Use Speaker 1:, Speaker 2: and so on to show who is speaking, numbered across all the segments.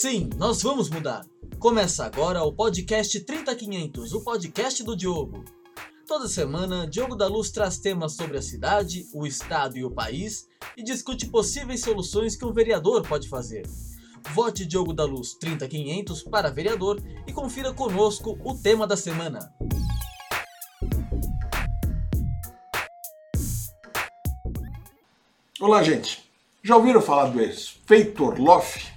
Speaker 1: Sim, nós vamos mudar. Começa agora o podcast 30500, o podcast do Diogo. Toda semana, Diogo da Luz traz temas sobre a cidade, o estado e o país e discute possíveis soluções que um vereador pode fazer. Vote Diogo da Luz 30500 para vereador e confira conosco o tema da semana.
Speaker 2: Olá, gente. Já ouviram falar do efeito Orloff?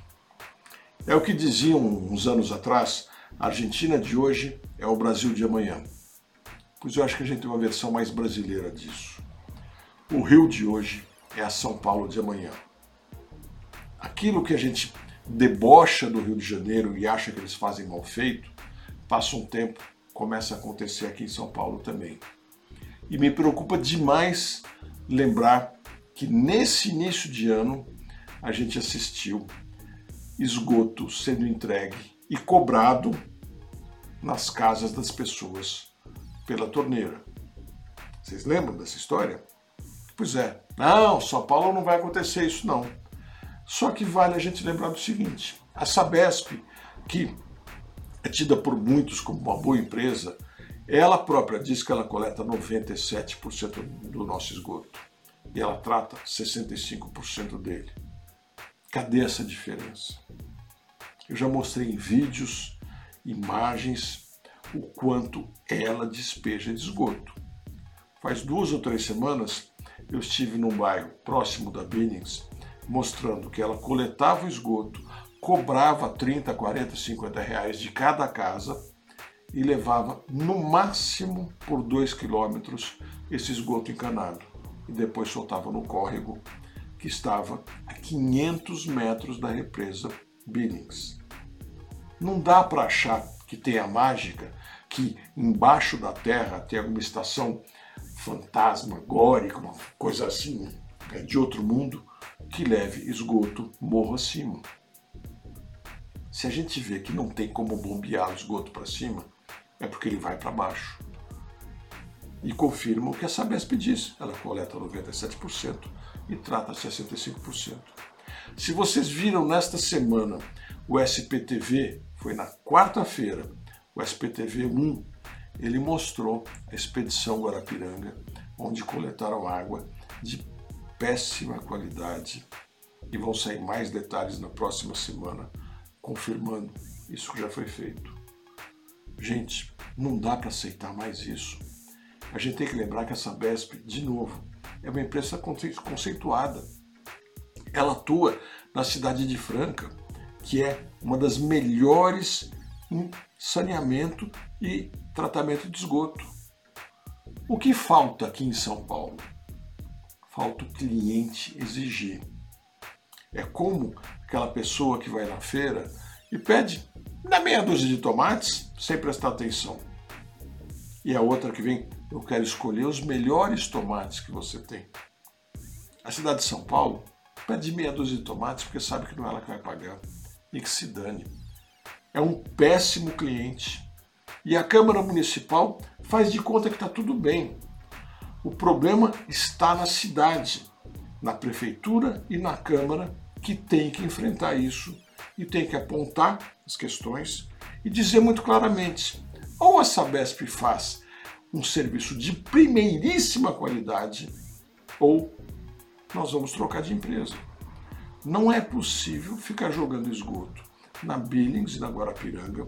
Speaker 2: É o que diziam uns anos atrás: a Argentina de hoje é o Brasil de amanhã. Pois eu acho que a gente tem uma versão mais brasileira disso. O Rio de hoje é a São Paulo de amanhã. Aquilo que a gente debocha do Rio de Janeiro e acha que eles fazem mal feito, passa um tempo, começa a acontecer aqui em São Paulo também. E me preocupa demais lembrar que nesse início de ano a gente assistiu esgoto sendo entregue e cobrado nas casas das pessoas pela torneira. Vocês lembram dessa história? Pois é. Não, São Paulo não vai acontecer isso não. Só que vale a gente lembrar do seguinte: a Sabesp, que é tida por muitos como uma boa empresa, ela própria diz que ela coleta 97% do nosso esgoto e ela trata 65% dele. Cadê essa diferença? Eu já mostrei em vídeos, imagens, o quanto ela despeja de esgoto. Faz duas ou três semanas eu estive num bairro próximo da Binnings mostrando que ela coletava o esgoto, cobrava 30, 40, 50 reais de cada casa e levava no máximo por 2 quilômetros esse esgoto encanado e depois soltava no córrego que estava a 500 metros da represa Billings. Não dá para achar que tem a mágica que embaixo da terra tem alguma estação fantasmagórica, uma coisa assim, né, de outro mundo, que leve esgoto morro acima. Se a gente vê que não tem como bombear o esgoto para cima, é porque ele vai para baixo. E confirma o que a Sabesp diz, ela coleta 97% e trata 65%. Se vocês viram nesta semana o SPTV, foi na quarta-feira, o SPTV 1, ele mostrou a expedição Guarapiranga, onde coletaram água de péssima qualidade e vão sair mais detalhes na próxima semana, confirmando isso que já foi feito. Gente, não dá para aceitar mais isso. A gente tem que lembrar que essa Sabesp, de novo, é uma empresa conceituada. Ela atua na cidade de Franca, que é uma das melhores em saneamento e tratamento de esgoto. O que falta aqui em São Paulo? Falta o cliente exigir. É como aquela pessoa que vai na feira e pede na meia dúzia de tomates sem prestar atenção. E a outra que vem, eu quero escolher os melhores tomates que você tem. A cidade de São Paulo pede meia dúzia de tomates porque sabe que não é ela que vai pagar. E que se dane. É um péssimo cliente. E a Câmara Municipal faz de conta que está tudo bem. O problema está na cidade, na prefeitura e na Câmara, que tem que enfrentar isso e tem que apontar as questões e dizer muito claramente: ou a Sabesp faz um serviço de primeiríssima qualidade, ou nós vamos trocar de empresa. Não é possível ficar jogando esgoto na Billings e na Guarapiranga,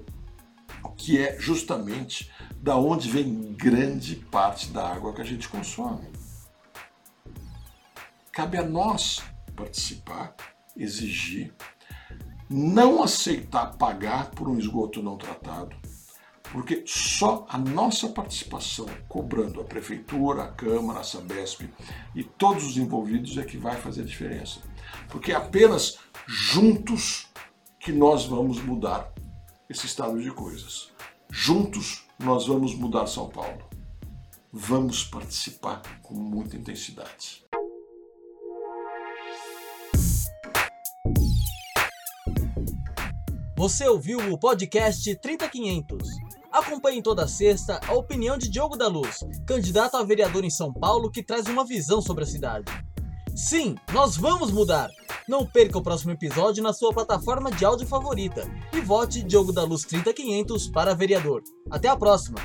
Speaker 2: que é justamente da onde vem grande parte da água que a gente consome. Cabe a nós participar, exigir, não aceitar pagar por um esgoto não tratado, porque só a nossa participação, cobrando a prefeitura, a Câmara, a Sabesp e todos os envolvidos é que vai fazer a diferença. Porque é apenas juntos que nós vamos mudar esse estado de coisas. Juntos nós vamos mudar São Paulo. Vamos participar com muita intensidade.
Speaker 1: Você ouviu o podcast 30500. Acompanhe toda sexta a opinião de Diogo da Luz, candidato a vereador em São Paulo que traz uma visão sobre a cidade. Sim, nós vamos mudar! Não perca o próximo episódio na sua plataforma de áudio favorita e vote Diogo da Luz 30500 para vereador. Até a próxima!